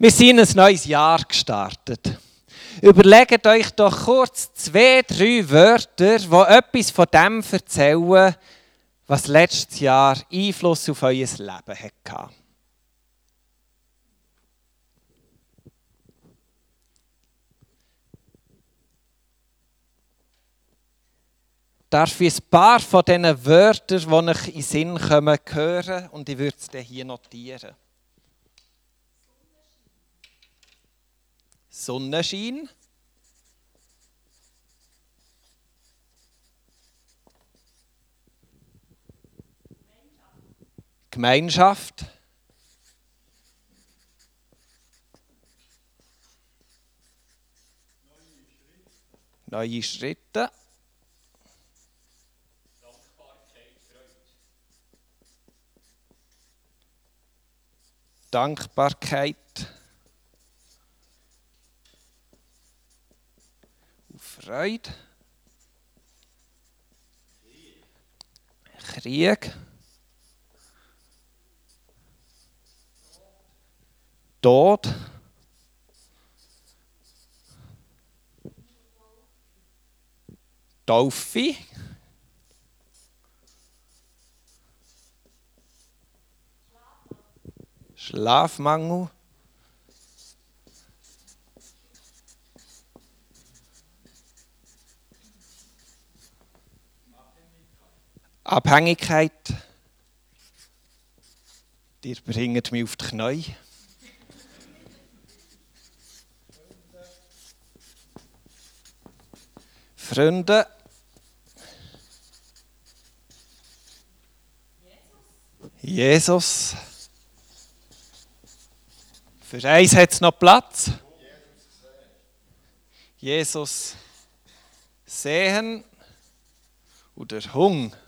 Wir sind ein neues Jahr gestartet. Überlegt euch doch kurz zwei, drei Wörter, die etwas von dem erzählen, was letztes Jahr Einfluss auf euer Leben hatte. darf ich ein paar von diesen Wörtern, die euch in den Sinn kommen, hören und ich würde es hier notieren. Sonnenschein. Gemeinschaft. Neue Schritte. Dankbarkeit. Freude. Krieg. Tod. Taufe. Schlafmangel. Abhängigkeit. Ihr bringt mich auf die Knie. Freunde. Jesus. Für eins hat es noch Platz. Jesus sehen oder Hunger.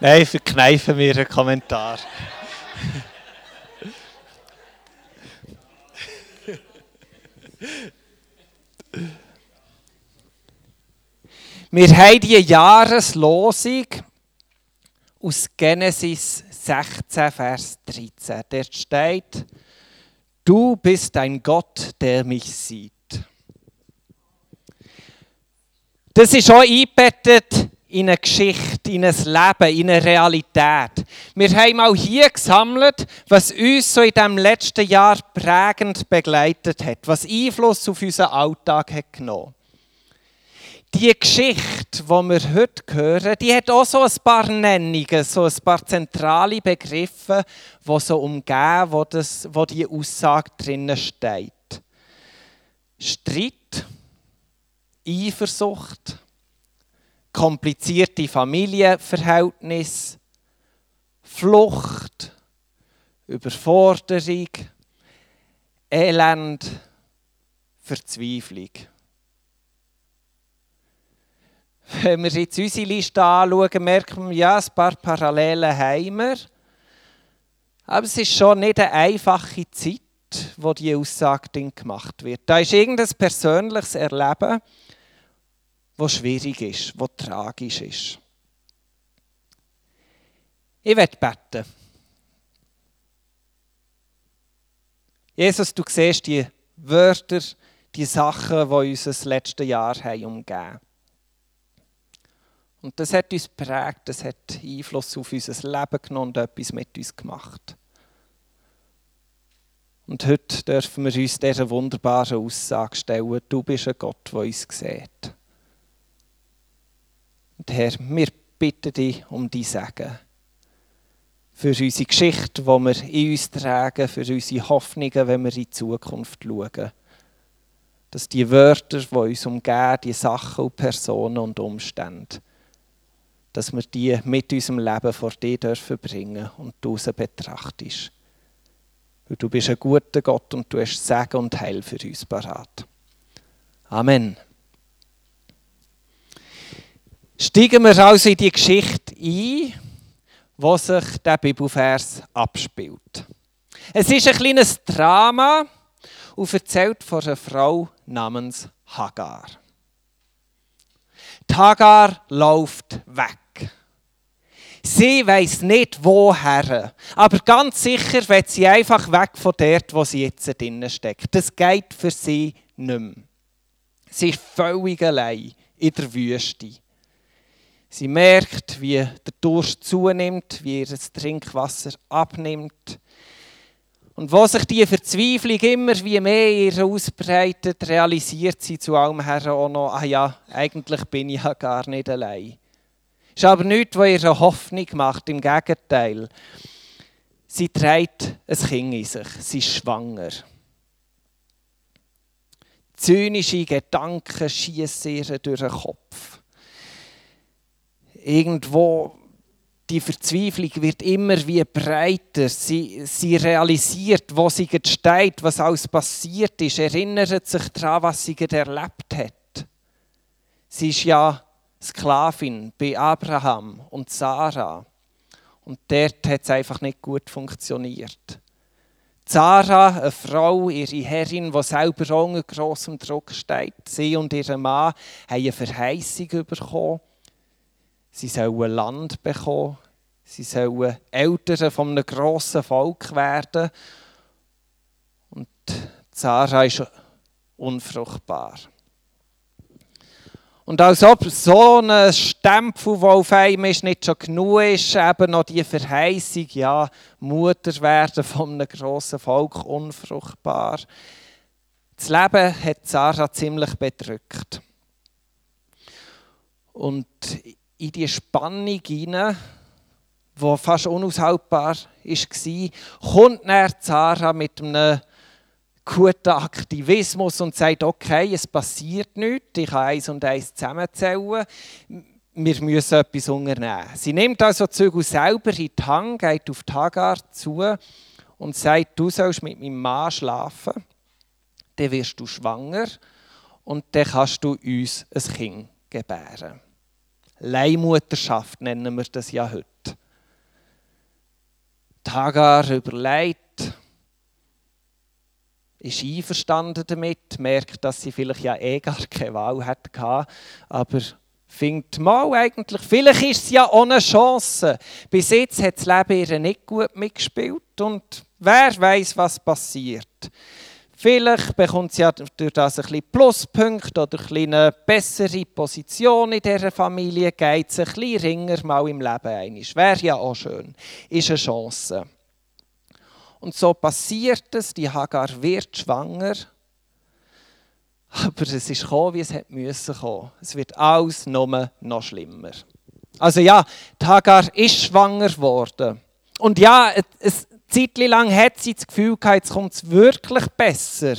Nein, verkneifen mir einen Kommentar. Wir haben die Jahreslosung aus Genesis 16, Vers 13. Dort steht, du bist ein Gott, der mich sieht. Das ist auch eingebettet in eine Geschichte, in ein Leben, in eine Realität. Wir haben mal hier gesammelt, was uns so in dem letzten Jahr prägend begleitet hat, was Einfluss auf unseren Alltag hat genommen. Die Geschichte, die wir heute hören, die hat auch so ein paar Nennungen, so ein paar zentrale Begriffe, die so umgehen, wo, das, wo die Aussage drinnen steht. Streit, Eifersucht, komplizierte Familienverhältnisse, Flucht, Überforderung, Elend, Verzweiflung. Wenn wir jetzt unsere Liste anschauen, merken wir, ja, ein paar Parallelen haben wir. Aber es ist schon nicht eine einfache Zeit, wo die Aussage gemacht wird. Da ist irgendein persönliches Erleben, wo schwierig ist, wo tragisch ist. Ich werde beten. Jesus, du siehst die Wörter, die Sachen, die uns das letzte Jahr haben umgeben Und das hat uns prägt, das hat Einfluss auf unser Leben genommen und etwas mit uns gemacht. Und heute dürfen wir uns dieser wunderbaren Aussage stellen, du bist ein Gott, der uns sieht. Und Herr, wir bitten dich um dein Segen. Für unsere Geschichte, die wir in uns tragen, für unsere Hoffnungen, wenn wir in die Zukunft schauen. Dass die Wörter, die uns umgeben, die Sachen und Personen und Umstände, dass wir die mit unserem Leben vor dir dürfen bringen und du sie betrachtest. Weil du bist ein guter Gott und du hast Segen und Heil für uns parat. Amen. Steigen wir also in die Geschichte ein, wo sich der Bibelvers abspielt. Es ist ein kleines Drama und erzählt von einer Frau namens Hagar. Tagar läuft weg. Sie weiß nicht, woher. Aber ganz sicher wird sie einfach weg von dort, wo sie jetzt drinnen steckt. Das geht für sie nicht mehr. Sie ist völlig allein in der Wüste. Sie merkt, wie der Durst zunimmt, wie ihr Trinkwasser abnimmt. Und wo sich die Verzweiflung immer wie mehr ausbreitet, realisiert sie zu allem her auch noch, ah ja, eigentlich bin ich ja gar nicht allein. Ist aber nichts, was ihr Hoffnung macht, im Gegenteil. Sie trägt ein Kind in sich, sie ist schwanger. Zynische Gedanken schießen ihr durch den Kopf. Irgendwo die Verzweiflung wird immer wie breiter. Sie, sie realisiert, wo sie steht, was alles passiert ist, erinnert sich daran, was sie erlebt hat. Sie ist ja Sklavin bei Abraham und Sarah. Und dort hat es einfach nicht gut funktioniert. Sarah, eine Frau, ihre Herrin, die selber unter grossem Druck steht, sie und ihr Mann haben eine Verheißung bekommen Sie sollen Land bekommen. Sie sollen Eltern von einem grossen Volk werden. Und Sarah ist unfruchtbar. Und als ob so ein Stempel, der auf einem ist, nicht schon genug ist, eben noch die Verheißung, ja, Mutter werden von einem grossen Volk unfruchtbar. Das Leben hat Sarah ziemlich bedrückt. Und in die Spannung hinein, die fast unaushaltbar war, kommt dann Sarah mit einem guten Aktivismus und sagt, okay, es passiert nichts, ich kann eins und eins zusammenzählen, wir müssen etwas unternehmen. Sie nimmt also Zügel selber in die Hand, geht auf die Hagar zu und sagt, du sollst mit meinem Mann schlafen, dann wirst du schwanger und dann kannst du uns ein Kind gebären. Leihmutterschaft nennen wir das ja heute. Die Hagar überlegt, ist einverstanden damit, merkt, dass sie vielleicht ja eh gar keine Wahl hatte, aber findet mal eigentlich, vielleicht ist es ja ohne Chance. Bis jetzt hat das Leben ihr nicht gut mitgespielt und wer weiß, was passiert. Vielleicht bekommt sie ja durch das ein bisschen Pluspunkte oder eine bessere Position in dieser Familie, geht es ein bisschen ringer mal im Leben ein. Wäre ja auch schön. Ist eine Chance. Und so passiert es, die Hagar wird schwanger. Aber es ist gekommen, wie es hätte müssen kommen. Es wird alles nur noch schlimmer. Also ja, die Hagar ist schwanger geworden. Und ja, es, Zeit lang hat sie das Gefühl gehabt, jetzt kommt es wirklich besser.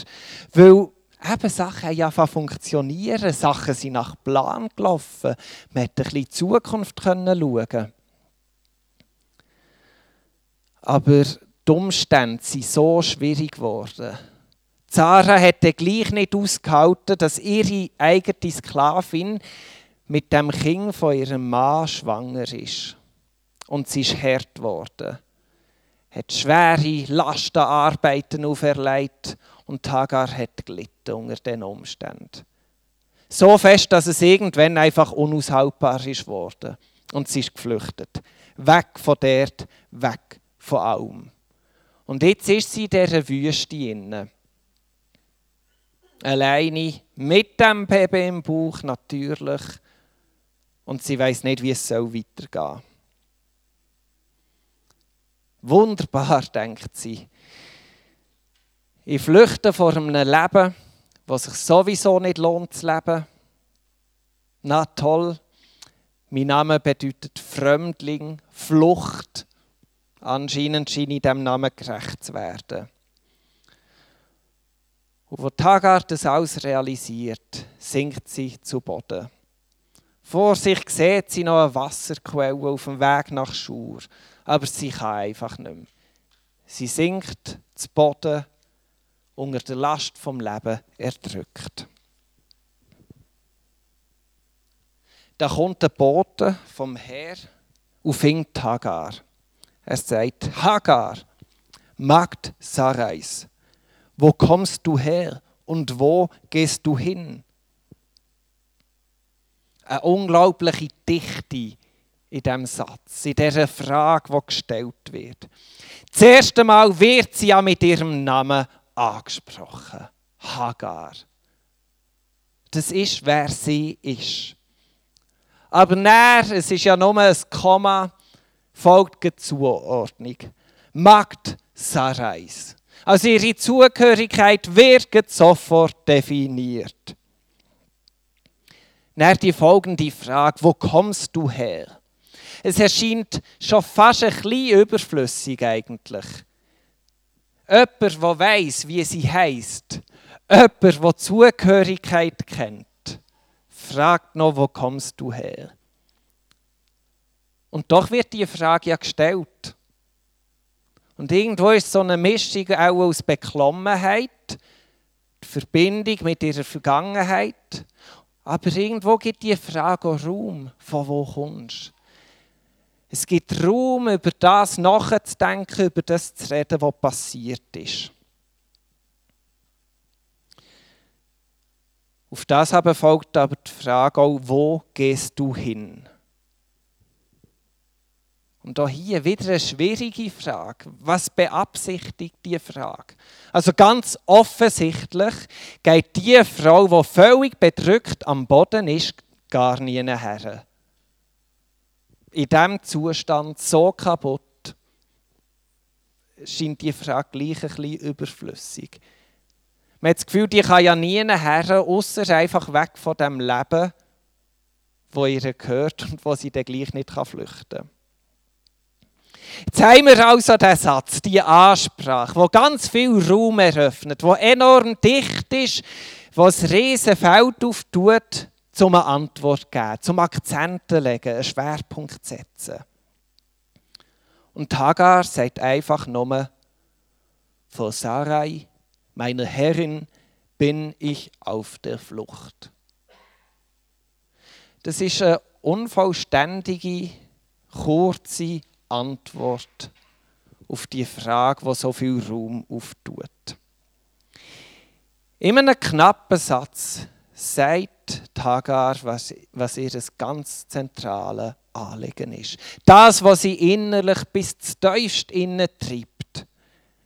Weil eben Sachen ja funktionieren, Sachen sind nach Plan gelaufen. Man konnte ein bisschen in die Zukunft schauen. Aber die Umstände sind so schwierig geworden. Zara hätte gleich nicht ausgehalten, dass ihre eigene Sklavin mit dem Kind von ihrem Mann schwanger ist. Und sie ist hart geworden hat schwere Lastenarbeiten auferlegt und Hagar hat gelitten unter diesen Umständen. So fest, dass es irgendwann einfach unaushaltbar ist worden. Und sie ist geflüchtet. Weg von dort, weg von allem. Und jetzt ist sie in dieser Wüste inne. Alleine, mit dem Baby im Bauch natürlich. Und sie weiß nicht, wie es weitergehen soll. Wunderbar, denkt sie. Ich flüchte vor einem Leben, das sich sowieso nicht lohnt zu leben. Na toll, mein Name bedeutet Fremdling, Flucht. Anscheinend scheine ich diesem Namen gerecht zu werden. Und wo Tagar das alles realisiert, sinkt sie zu Boden. Vor sich sieht sie noch eine Wasserquelle auf dem Weg nach Schur aber sie kann einfach nicht mehr. Sie sinkt zu Boden unter der Last vom Leben erdrückt. Da kommt der Bote vom Herr und fängt Hagar. Er sagt, Hagar, Magd Sarais, wo kommst du her und wo gehst du hin? eine unglaubliche Dichte in diesem Satz, in dieser Frage, die gestellt wird. Das erste Mal wird sie ja mit ihrem Namen angesprochen. Hagar. Das ist, wer sie ist. Aber näher, es ist ja nur ein Komma, folgt die Zuordnung. Magd Sarais. Also ihre Zugehörigkeit wird sofort definiert. Dann die folgende Frage, wo kommst du her? Es erscheint schon fast ein bisschen überflüssig eigentlich. Jemand, der weiß, wie sie heißt, jemand, der Zugehörigkeit kennt, fragt noch, wo kommst du her? Und doch wird die Frage ja gestellt. Und irgendwo ist so eine Mischung auch aus Beklommenheit, die Verbindung mit ihrer Vergangenheit. Aber irgendwo gibt die Frage auch Raum, von wo kommst du? Es gibt Raum, über das nachzudenken, über das zu reden, was passiert ist. Auf das aber folgt aber die Frage auch, wo gehst du hin? Und auch hier wieder eine schwierige Frage. Was beabsichtigt die Frage? Also ganz offensichtlich geht die Frau, die völlig bedrückt am Boden ist, gar nie her. In diesem Zustand so kaputt scheint die Frage gleich ein bisschen überflüssig. Man hat das Gefühl, die kann ja nie her, außer einfach weg von dem Leben, wo ihr gehört und wo sie dann gleich nicht flüchten kann. Jetzt haben wir also den Satz, die Ansprache, wo ganz viel Raum eröffnet, wo enorm dicht ist, wo ein riesen Feld auftut, um eine Antwort geben, zum Akzente legen, einen Schwerpunkt setzen. Und Hagar sagt einfach nur, vor Sarai, meiner Herrin, bin ich auf der Flucht. Das ist eine unvollständige, kurze Antwort auf die Frage, die so viel Raum auftut. In einem knappen Satz sagt Hagar, was, was ihr ganz zentrales Anliegen ist. Das, was sie innerlich bis tiefst innen treibt.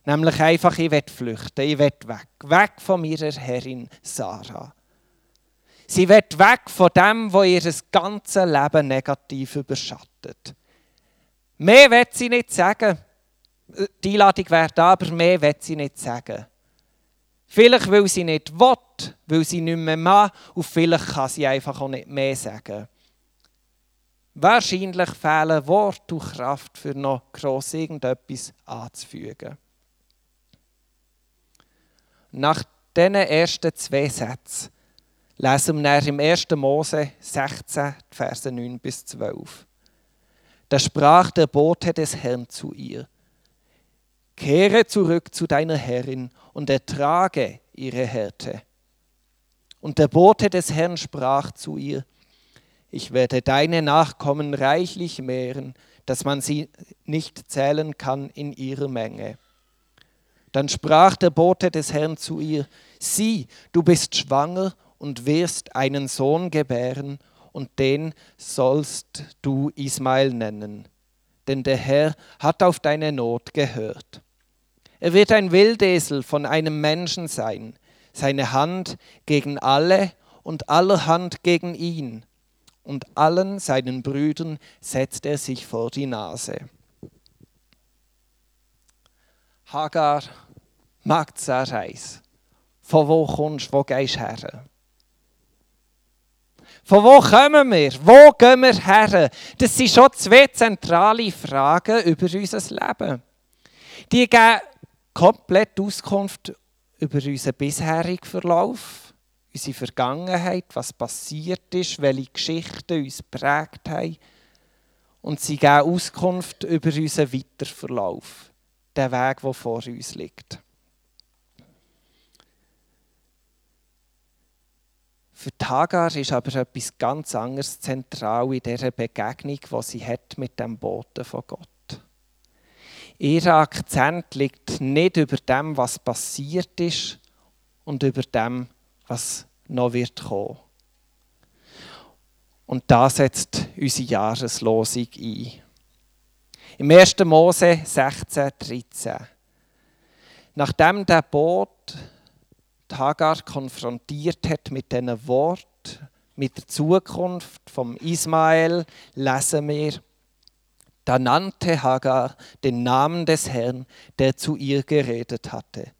Nämlich einfach, ich will flüchten, ich will weg. Weg von meiner Herrin Sarah. Sie wird weg von dem, was ihr ganzes Leben negativ überschattet. Mehr wird sie nicht sagen. Die Einladung wäre da, aber mehr wird sie nicht sagen. Vielleicht, weil sie nicht will, weil sie nicht mehr mag, und vielleicht kann sie einfach auch nicht mehr sagen. Wahrscheinlich fehlen Wort und Kraft, für noch gross irgendetwas anzufügen. Nach diesen ersten zwei Sätzen lesen wir im 1. Mose 16, Verse 9 bis 12. Da sprach der Bote des Herrn zu ihr, Kehre zurück zu deiner Herrin und ertrage ihre Härte. Und der Bote des Herrn sprach zu ihr, ich werde deine Nachkommen reichlich mehren, dass man sie nicht zählen kann in ihrer Menge. Dann sprach der Bote des Herrn zu ihr, sieh, du bist schwanger und wirst einen Sohn gebären, und den sollst du Ismael nennen, denn der Herr hat auf deine Not gehört. Er wird ein Wildesel von einem Menschen sein, seine Hand gegen alle und aller Hand gegen ihn, und allen seinen Brüdern setzt er sich vor die Nase. Hagar, Magd Sarais, von wo kommst, wo gehst du her? Von wo kommen wir? Wo gehen wir her? Das sind schon zwei zentrale Fragen über unser Leben. Die geben komplett Auskunft über unseren bisherigen Verlauf, unsere Vergangenheit, was passiert ist, welche Geschichten uns prägt haben. Und sie geben Auskunft über unseren Weiterverlauf, den Weg, der vor uns liegt. Für Hagar ist aber etwas ganz anderes zentral in dieser Begegnung, die sie hat mit dem Boten von Gott. Ihr Akzent liegt nicht über dem, was passiert ist und über dem, was noch wird kommen. Und da setzt unsere Jahreslosung ein. Im 1. Mose 16, 13. Nachdem der Boot Hagar konfrontiert hat mit diesen Worten, mit der Zukunft vom Ismael, lesen wir, da nannte Hagar den Namen des Herrn, der zu ihr geredet hatte.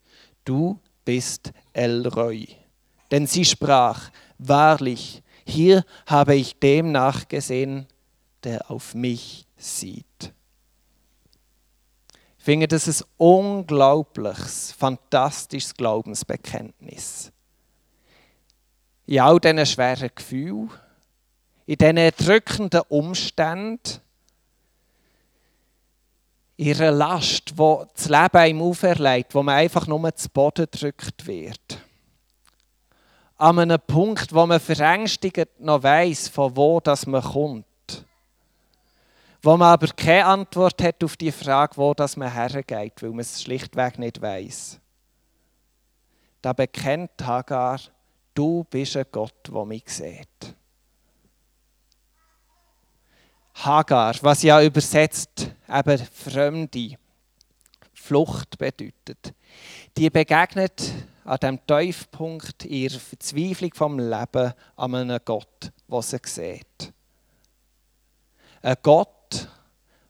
Du bist Elroy. Denn sie sprach, wahrlich, hier habe ich dem nachgesehen, der auf mich sieht. Ich finde, das ein unglaubliches, fantastisches Glaubensbekenntnis. In all diesen schweren Gefühlen, in diesen drückenden Umständen, ihre Last, wo das Leben einem auferlegt, wo man einfach nur zu Boden gedrückt wird. An einem Punkt, wo man verängstigt noch weiss, von wo das man kommt. Wo man aber keine Antwort hat auf die Frage, wo das man hergeht, weil man es schlichtweg nicht weiß. Da bekennt Hagar, du bist ein Gott, der mich sieht. Hagar, was ja übersetzt eben Fremde, Flucht bedeutet. Die begegnet an dem Tiefpunkt ihrer Verzweiflung vom Leben an einem Gott, der sie sieht. Ein Gott,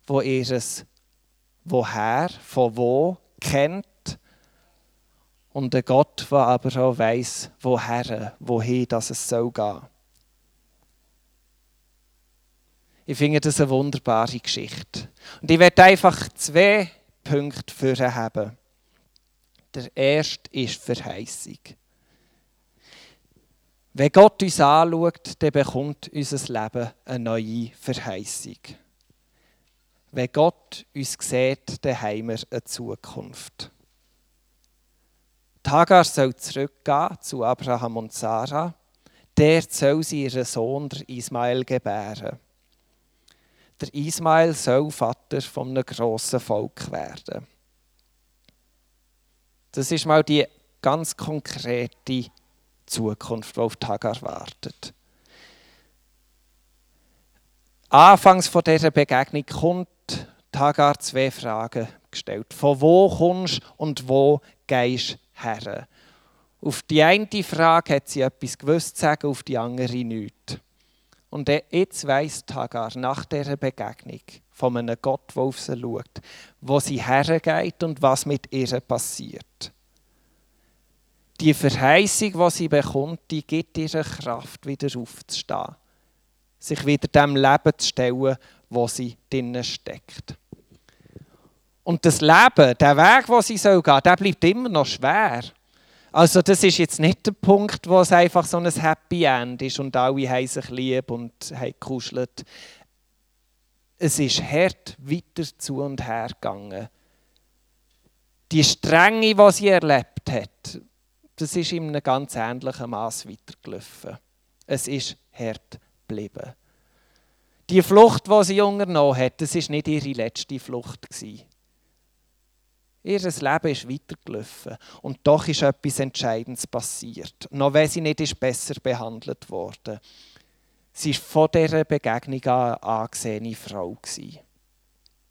der ihres Woher, von wo kennt und ein Gott, der aber auch weiss, woher, wohin das es soll gehen. Ich finde das eine wunderbare Geschichte. Und ich werde einfach zwei Punkte für haben. Der erste ist Verheißung. Wenn Gott uns anschaut, dann bekommt unser Leben eine neue Verheißung. Wenn Gott uns sieht, dann haben wir eine Zukunft. Hagar soll zurückgehen zu Abraham und Sarah. Der soll sie ihren Sohn Ismael gebären. Der Ismael soll Vater von einem grossen Volk werden. Das ist mal die ganz konkrete Zukunft, die auf Hagar wartet. Anfangs von dieser Begegnung kommt Hagar zwei Fragen gestellt. Von wo kommst und wo gehst her? Auf die eine Frage hat sie etwas gewusst zu sagen, auf die andere nichts. Und jetzt weiss Hagar nach dieser Begegnung von einem Gott, der auf sie schaut, wo sie hergeht und was mit ihr passiert. Die Verheißung, die sie bekommt, die gibt ihr Kraft, wieder aufzustehen. Sich wieder dem Leben zu stellen, wo sie drinnen steckt. Und das Leben, der Weg, wo sie soll gehen, der bleibt immer noch schwer. Also das ist jetzt nicht der Punkt, wo es einfach so ein Happy End ist und alle haben sich lieb und haben gekuschelt. Es ist hart weiter zu und her gegangen. Die Strenge, die sie erlebt hat, das ist in einem ganz ähnlichen Maß weitergelaufen. Es ist hart geblieben. Die Flucht, die sie unternommen hat, das war nicht ihre letzte Flucht. Gewesen. Ihr Leben ist weitergelaufen. Und doch ist etwas Entscheidendes passiert. Noch wenn sie nicht ist besser behandelt wurde. Sie war von dieser Begegnung eine angesehene Frau.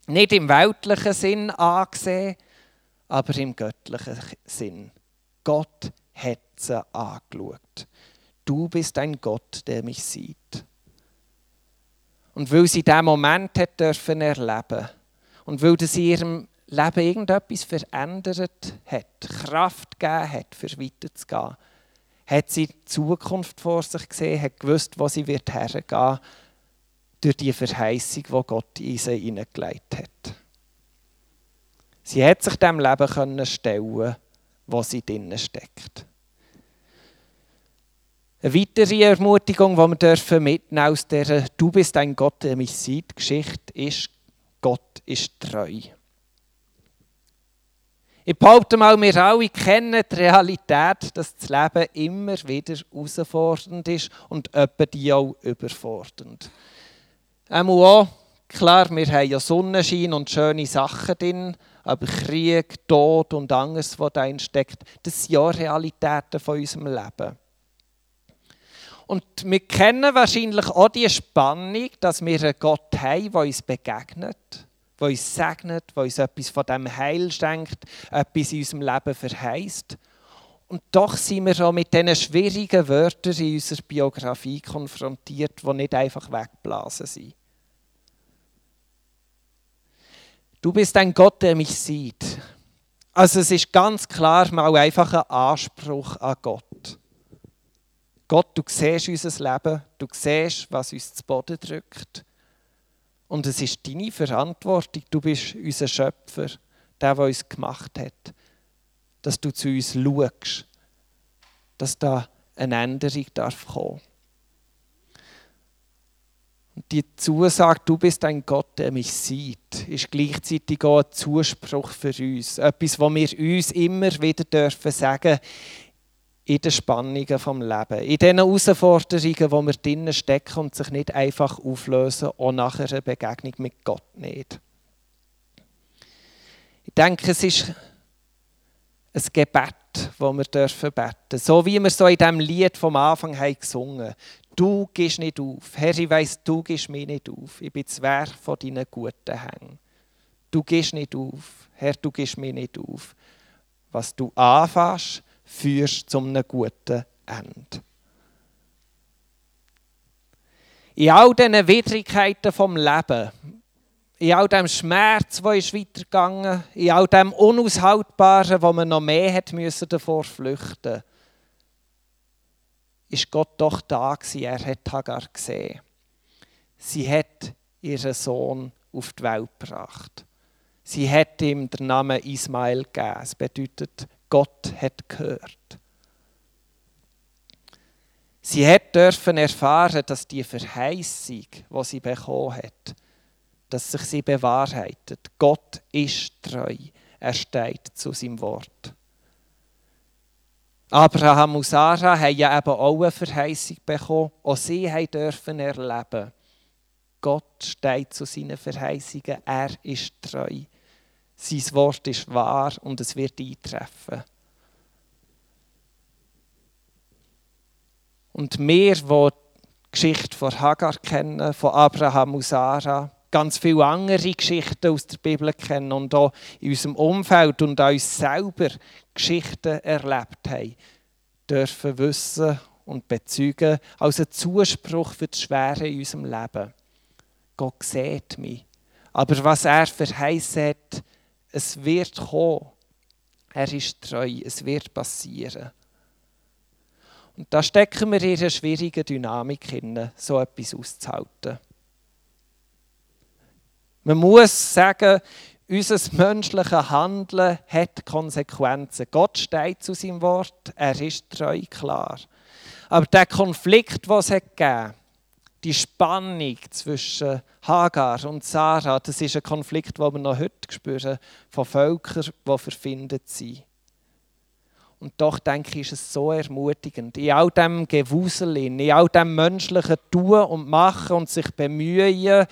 Nicht im weltlichen Sinn angesehen, aber im göttlichen Sinn. Gott hat sie angeschaut. Du bist ein Gott, der mich sieht. Und weil sie diesen Moment hat dürfen erleben und weil das in ihrem Leben irgendetwas verändert hat, Kraft gegeben hat, für weiterzugehen, hat sie die Zukunft vor sich gesehen, hat gewusst, wo sie wird hergehen durch die Verheißung, die Gott in sie hineingelegt hat. Sie hat sich dem Leben können stellen, wo sie drinnen steckt. Eine weitere Ermutigung, die wir dürfen mitnehmen aus dieser Du bist ein Gott, der mich sieht, Geschichte ist, Gott ist treu. Ich behaupte mal, wir alle kennen die Realität, dass das Leben immer wieder herausfordernd ist und etwa die auch überfordernd. Einmal auch, klar, wir haben ja Sonnenschein und schöne Sachen drin, aber Krieg, Tod und Angst, was da steckt, das sind ja Realitäten von unserem Leben. Und wir kennen wahrscheinlich auch die Spannung, dass wir einen Gott haben, der uns begegnet, der uns segnet, der uns etwas von dem Heil schenkt, etwas in unserem Leben verheißt. Und doch sind wir auch mit diesen schwierigen Wörtern in unserer Biografie konfrontiert, die nicht einfach wegblasen sind. Du bist ein Gott, der mich sieht. Also es ist ganz klar mal einfach ein Anspruch an Gott. Gott, du siehst unser Leben, du siehst, was uns zu Boden drückt. Und es ist deine Verantwortung, du bist unser Schöpfer, der, der uns gemacht hat, dass du zu uns schaust, dass da eine Änderung darf kommen und die Zusage, du bist ein Gott, der mich sieht, ist gleichzeitig auch ein Zuspruch für uns. Etwas, was wir uns immer wieder dürfen sagen in den Spannungen vom Leben, in den Herausforderungen, wo wir drinnen stecken und sich nicht einfach auflösen, auch nach einer Begegnung mit Gott nicht. Ich denke, es ist ein Gebet, das wir dürfen beten. So wie wir so in diesem Lied vom Anfang haben gesungen Du gehst nicht auf. Herr, ich weiss, du gehst mich nicht auf. Ich bin Werk von deinen guten Hängen. Du gehst nicht auf. Herr, du gehst mich nicht auf. Was du anfasst, führst zu einem guten Ende. In all diesen Widrigkeiten vom Leben, in all dem Schmerz, der ist weitergegangen, in all dem Unaushaltbaren, wo man noch mehr hat müssen davor flüchten ist Gott doch da gewesen. Er hat Hagar gesehen. Sie hat ihren Sohn auf die Welt gebracht. Sie hat ihm den Namen Ismael gegeben. Das bedeutet, Gott hat gehört. Sie hat dürfen erfahren, dass die Verheißung, die sie bekommen hat, dass sich sie bewahrheitet. Gott ist treu. Er steht zu seinem Wort. Abraham und Sarah haben ja eben auch eine Verheißung bekommen. Auch sie dürfen erleben. Gott steht zu seinen Verheißungen. Er ist treu. Sein Wort ist wahr und es wird eintreffen. Und wir, die die Geschichte von Hagar kennen, von Abraham und Sarah, ganz viele andere Geschichten aus der Bibel kennen und auch in unserem Umfeld und an uns selber Geschichten erlebt haben, dürfen wissen und bezeugen als ein Zuspruch für das Schwere in unserem Leben. Gott sieht mich. Aber was er verheißen es wird kommen. Er ist treu, es wird passieren. Und da stecken wir in einer schwierigen Dynamik hin, so etwas auszuhalten. Man muss sagen, unser menschliches Handeln hat Konsequenzen. Gott steht zu seinem Wort, er ist treu, klar. Aber der Konflikt, den es gegeben die Spannung zwischen Hagar und Sarah, das ist ein Konflikt, den wir noch heute spüren, von Völkern, die verfindet sind. Und doch denke ich, ist es so ermutigend. In all dem Gewusel, in all dem menschlichen Tun und Machen und sich bemühen,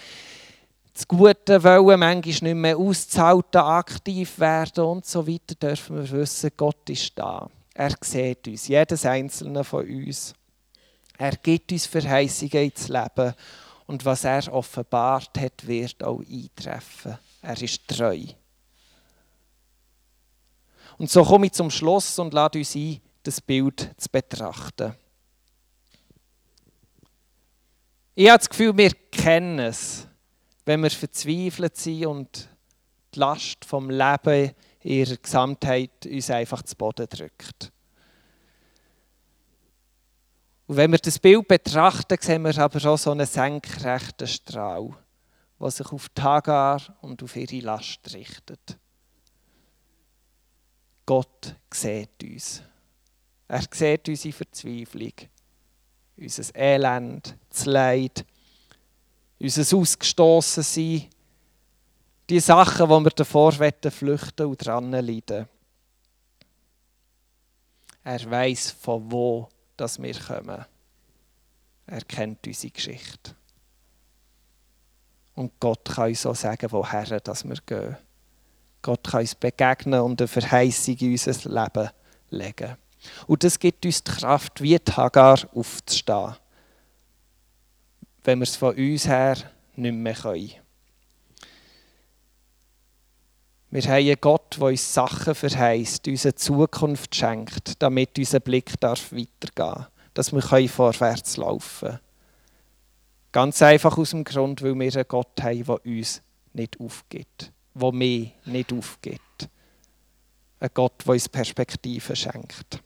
das Gute wollen, manchmal nicht mehr auszuhalten, aktiv werden und so weiter, dürfen wir wissen, Gott ist da. Er sieht uns, jedes einzelne von uns. Er gibt uns Verheißungen ins Leben und was er offenbart hat, wird auch eintreffen. Er ist treu. Und so komme ich zum Schluss und lade uns ein, das Bild zu betrachten. Ich habe das Gefühl, wir kennen es wenn wir verzweifelt sind und die Last vom Leben in ihrer Gesamtheit uns einfach zu Boden drückt. Und wenn wir das Bild betrachten, sehen wir aber auch so einen senkrechten Strahl, der sich auf Tagar und auf ihre Last richtet. Gott sieht uns. Er sieht unsere Verzweiflung, unser Elend, das Leid, unser Ausgestossen sein, die Sachen, wo wir davor flüchten und dran leiden. Er weiß, von wo dass wir kommen. Er kennt unsere Geschichte. Und Gott kann uns auch sagen, woher dass wir gehen. Gott kann uns begegnen und eine Verheißung in unser Leben legen. Und das gibt uns die Kraft, wie die Hagar aufzustehen wenn wir es von uns her nicht mehr können. Wir haben einen Gott, der uns Sachen verheißt, uns eine Zukunft schenkt, damit unser Blick darf weitergehen darf, dass wir vorwärts laufen können. Ganz einfach aus dem Grund, weil wir einen Gott haben, der uns nicht aufgibt, der mich nicht aufgibt. Ein Gott, der uns Perspektiven schenkt.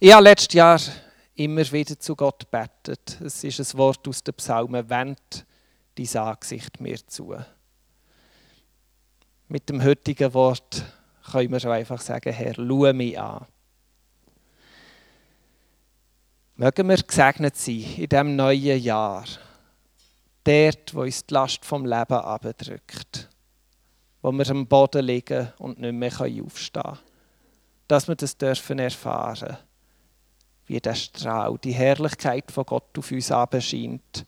Ich habe letztes Jahr immer wieder zu Gott betet. Es ist ein Wort aus den Psalmen, wend dein Angesicht mir zu. Mit dem heutigen Wort können wir schon einfach sagen, Herr, schau mich an. Mögen wir gesegnet sein in diesem neuen Jahr. Dort, wo uns die Last vom Leben abdrückt. Wo wir am Boden liegen und nicht mehr aufstehen können. Dass wir das dürfen erfahren wie der Strahl, die Herrlichkeit von Gott auf uns scheint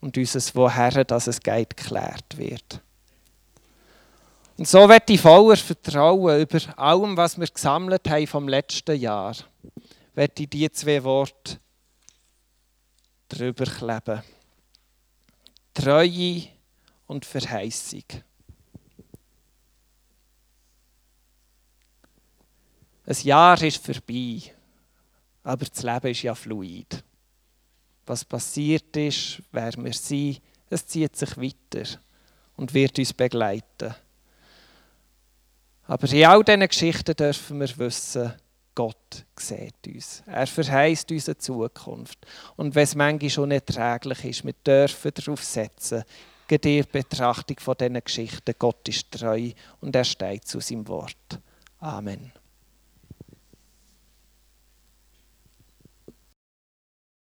und unser Woher, dass es geht, geklärt wird. Und so wird ich voller Vertrauen über allem, was wir gesammelt haben vom letzten Jahr werde ich diese zwei Worte drüber kleben. Treue und Verheißung. Ein Jahr ist vorbei, aber das Leben ist ja fluid. Was passiert ist, wer wir sind, es zieht sich weiter und wird uns begleiten. Aber in all diesen Geschichten dürfen wir wissen, Gott sieht uns. Er verheißt uns eine Zukunft. Und wenn es manchmal schon erträglich ist, wir dürfen darauf setzen, die Betrachtung von diesen Geschichten. Gott ist treu und er steht zu seinem Wort. Amen.